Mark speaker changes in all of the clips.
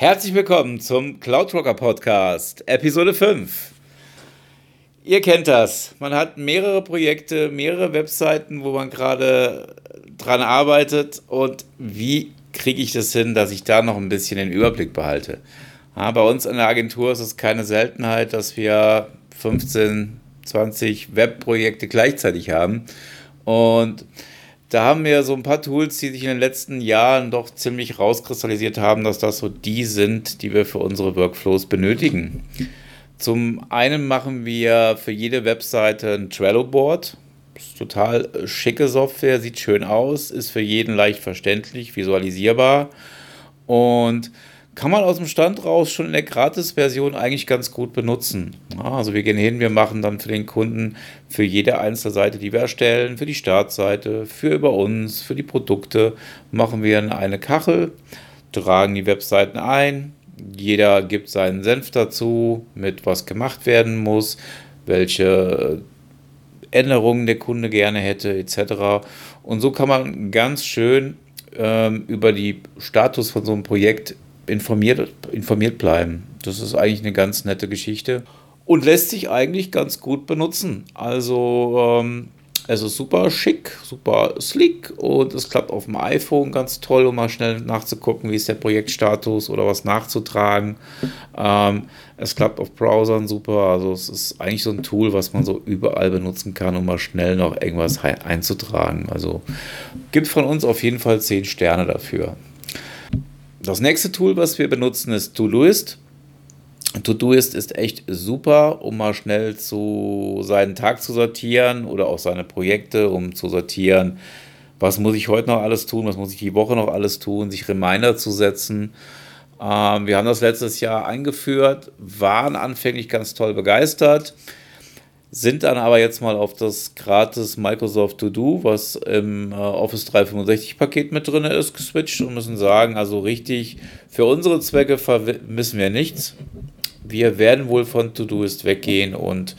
Speaker 1: Herzlich willkommen zum Cloudrocker Podcast, Episode 5. Ihr kennt das. Man hat mehrere Projekte, mehrere Webseiten, wo man gerade dran arbeitet. Und wie kriege ich das hin, dass ich da noch ein bisschen den Überblick behalte? Ja, bei uns in der Agentur ist es keine Seltenheit, dass wir 15, 20 Webprojekte gleichzeitig haben. Und da haben wir so ein paar Tools, die sich in den letzten Jahren doch ziemlich rauskristallisiert haben, dass das so die sind, die wir für unsere Workflows benötigen. Zum einen machen wir für jede Webseite ein Trello-Board. Ist total schicke Software, sieht schön aus, ist für jeden leicht verständlich, visualisierbar und kann man aus dem Stand raus schon in der Gratis-Version eigentlich ganz gut benutzen. Also wir gehen hin, wir machen dann für den Kunden für jede einzelne Seite, die wir erstellen, für die Startseite, für über uns, für die Produkte, machen wir eine Kachel, tragen die Webseiten ein, jeder gibt seinen Senf dazu, mit was gemacht werden muss, welche Änderungen der Kunde gerne hätte, etc. Und so kann man ganz schön ähm, über die Status von so einem Projekt informiert, informiert bleiben. Das ist eigentlich eine ganz nette Geschichte und lässt sich eigentlich ganz gut benutzen. Also ähm, es ist super schick, super sleek und es klappt auf dem iPhone ganz toll, um mal schnell nachzugucken, wie ist der Projektstatus oder was nachzutragen. Ähm, es klappt auf Browsern super, also es ist eigentlich so ein Tool, was man so überall benutzen kann, um mal schnell noch irgendwas einzutragen. Also gibt von uns auf jeden Fall 10 Sterne dafür. Das nächste Tool, was wir benutzen, ist Todoist. Todoist ist echt super, um mal schnell zu seinen Tag zu sortieren oder auch seine Projekte, um zu sortieren, was muss ich heute noch alles tun, was muss ich die Woche noch alles tun, sich Reminder zu setzen. Ähm, wir haben das letztes Jahr eingeführt, waren anfänglich ganz toll begeistert sind dann aber jetzt mal auf das gratis Microsoft To Do, was im äh, Office 365 Paket mit drin ist, geswitcht und müssen sagen, also richtig, für unsere Zwecke vermissen wir nichts. Wir werden wohl von Todoist weggehen und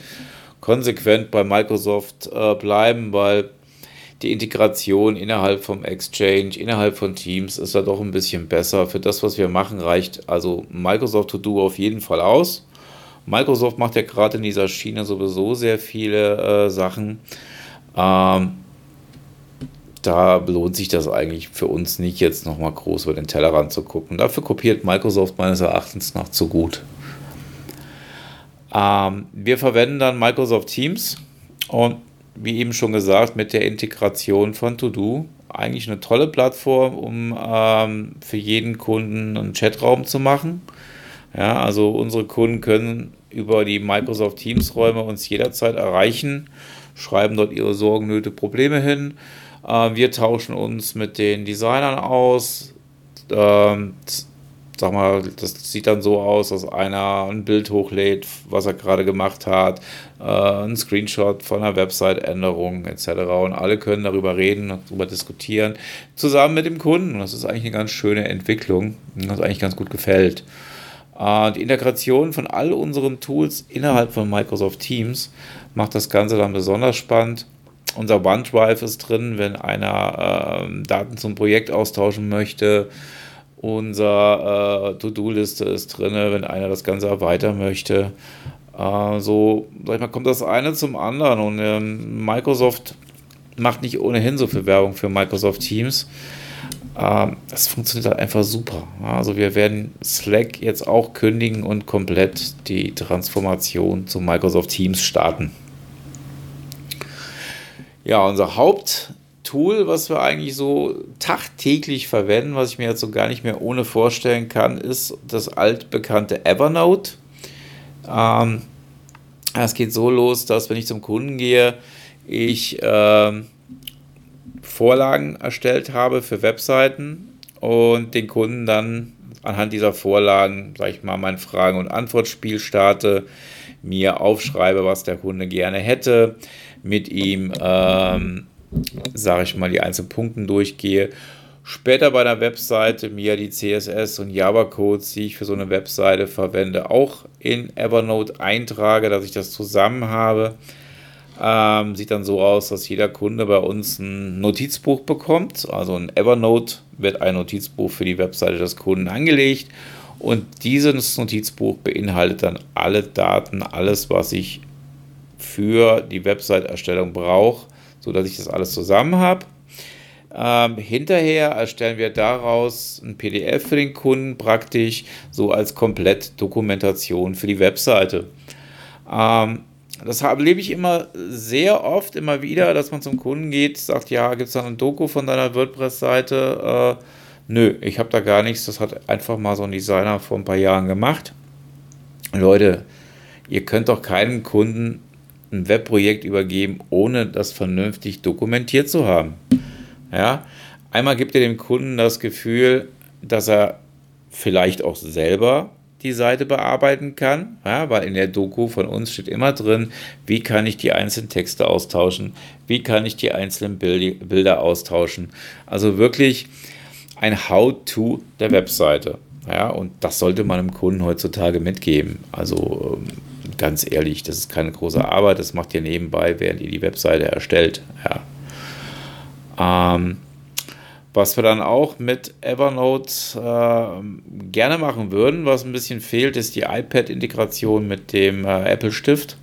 Speaker 1: konsequent bei Microsoft äh, bleiben, weil die Integration innerhalb vom Exchange, innerhalb von Teams ist da doch ein bisschen besser. Für das, was wir machen, reicht also Microsoft To Do auf jeden Fall aus. Microsoft macht ja gerade in dieser Schiene sowieso sehr viele äh, Sachen. Ähm, da lohnt sich das eigentlich für uns nicht, jetzt nochmal groß über den Tellerrand zu gucken. Dafür kopiert Microsoft meines Erachtens noch zu gut. Ähm, wir verwenden dann Microsoft Teams und wie eben schon gesagt, mit der Integration von To-Do eigentlich eine tolle Plattform, um ähm, für jeden Kunden einen Chatraum zu machen. Ja, also unsere Kunden können über die Microsoft Teams Räume uns jederzeit erreichen, schreiben dort ihre Sorgen, Nöte, Probleme hin. Äh, wir tauschen uns mit den Designern aus. Ähm, sag mal, das sieht dann so aus, dass einer ein Bild hochlädt, was er gerade gemacht hat, äh, ein Screenshot von einer Website-Änderung etc. Und alle können darüber reden, darüber diskutieren, zusammen mit dem Kunden. Das ist eigentlich eine ganz schöne Entwicklung, was eigentlich ganz gut gefällt. Äh, die Integration von all unseren Tools innerhalb von Microsoft Teams macht das Ganze dann besonders spannend. Unser OneDrive ist drin, wenn einer äh, Daten zum Projekt austauschen möchte. Unser äh, To-Do-Liste ist drin, wenn einer das Ganze erweitern möchte. Äh, so, sag ich mal, kommt das eine zum anderen. Und ähm, Microsoft macht nicht ohnehin so viel Werbung für Microsoft Teams. Ähm, das funktioniert halt einfach super. Also wir werden Slack jetzt auch kündigen und komplett die Transformation zu Microsoft Teams starten. Ja, unser Haupttool, was wir eigentlich so tagtäglich verwenden, was ich mir jetzt so gar nicht mehr ohne vorstellen kann, ist das altbekannte Evernote. Ähm, es geht so los, dass wenn ich zum Kunden gehe, ich ähm, Vorlagen erstellt habe für Webseiten und den Kunden dann anhand dieser Vorlagen, sage ich mal, mein Fragen- und Antwortspiel starte, mir aufschreibe, was der Kunde gerne hätte, mit ihm, ähm, sage ich mal, die einzelnen Punkte durchgehe. Später bei der Webseite mir die CSS und Java-Codes, die ich für so eine Webseite verwende, auch in Evernote eintrage, dass ich das zusammen habe ähm, sieht dann so aus, dass jeder Kunde bei uns ein Notizbuch bekommt. Also ein Evernote wird ein Notizbuch für die Webseite des Kunden angelegt. Und dieses Notizbuch beinhaltet dann alle Daten, alles, was ich für die Website-Erstellung brauche, sodass ich das alles zusammen habe. Ähm, hinterher erstellen wir daraus ein PDF für den Kunden praktisch, so als Komplettdokumentation für die Webseite. Ähm, das erlebe ich immer sehr oft, immer wieder, dass man zum Kunden geht, sagt, ja, gibt es da ein Doku von deiner WordPress-Seite? Äh, nö, ich habe da gar nichts. Das hat einfach mal so ein Designer vor ein paar Jahren gemacht. Leute, ihr könnt doch keinem Kunden ein Webprojekt übergeben, ohne das vernünftig dokumentiert zu haben. Ja, einmal gibt ihr dem Kunden das Gefühl, dass er vielleicht auch selber die Seite bearbeiten kann, ja, weil in der Doku von uns steht immer drin, wie kann ich die einzelnen Texte austauschen, wie kann ich die einzelnen Bilder austauschen. Also wirklich ein How-to der Webseite. Ja, und das sollte man dem Kunden heutzutage mitgeben. Also ähm, ganz ehrlich, das ist keine große Arbeit, das macht ihr nebenbei, während ihr die Webseite erstellt. Ja. Ähm, was wir dann auch mit Evernote äh, gerne machen würden, was ein bisschen fehlt, ist die iPad-Integration mit dem äh, Apple Stift.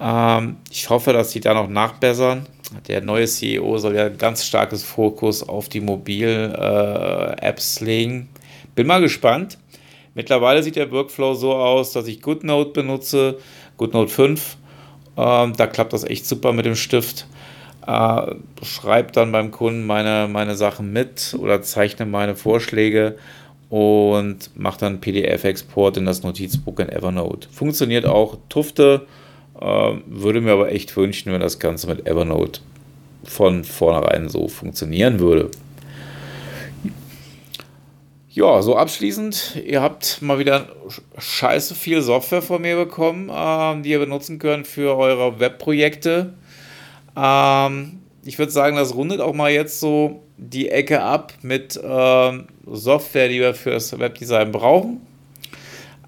Speaker 1: Ähm, ich hoffe, dass sie da noch nachbessern. Der neue CEO soll ja ganz starkes Fokus auf die Mobil-Apps äh, legen. Bin mal gespannt. Mittlerweile sieht der Workflow so aus, dass ich GoodNote benutze, GoodNote 5. Ähm, da klappt das echt super mit dem Stift äh, schreibe dann beim Kunden meine, meine Sachen mit oder zeichne meine Vorschläge und mache dann PDF-Export in das Notizbuch in Evernote. Funktioniert auch Tufte, äh, würde mir aber echt wünschen, wenn das Ganze mit Evernote von vornherein so funktionieren würde. Ja, so abschließend, ihr habt mal wieder scheiße viel Software von mir bekommen, äh, die ihr benutzen könnt für eure Webprojekte. Ähm, ich würde sagen, das rundet auch mal jetzt so die Ecke ab mit ähm, Software, die wir fürs Webdesign brauchen.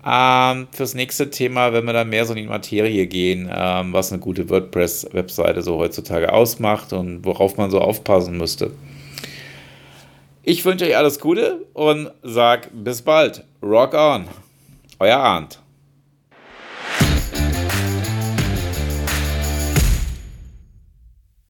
Speaker 1: Ähm, fürs nächste Thema, wenn wir dann mehr so in die Materie gehen, ähm, was eine gute WordPress-Webseite so heutzutage ausmacht und worauf man so aufpassen müsste. Ich wünsche euch alles Gute und sag bis bald. Rock on. Euer Arndt.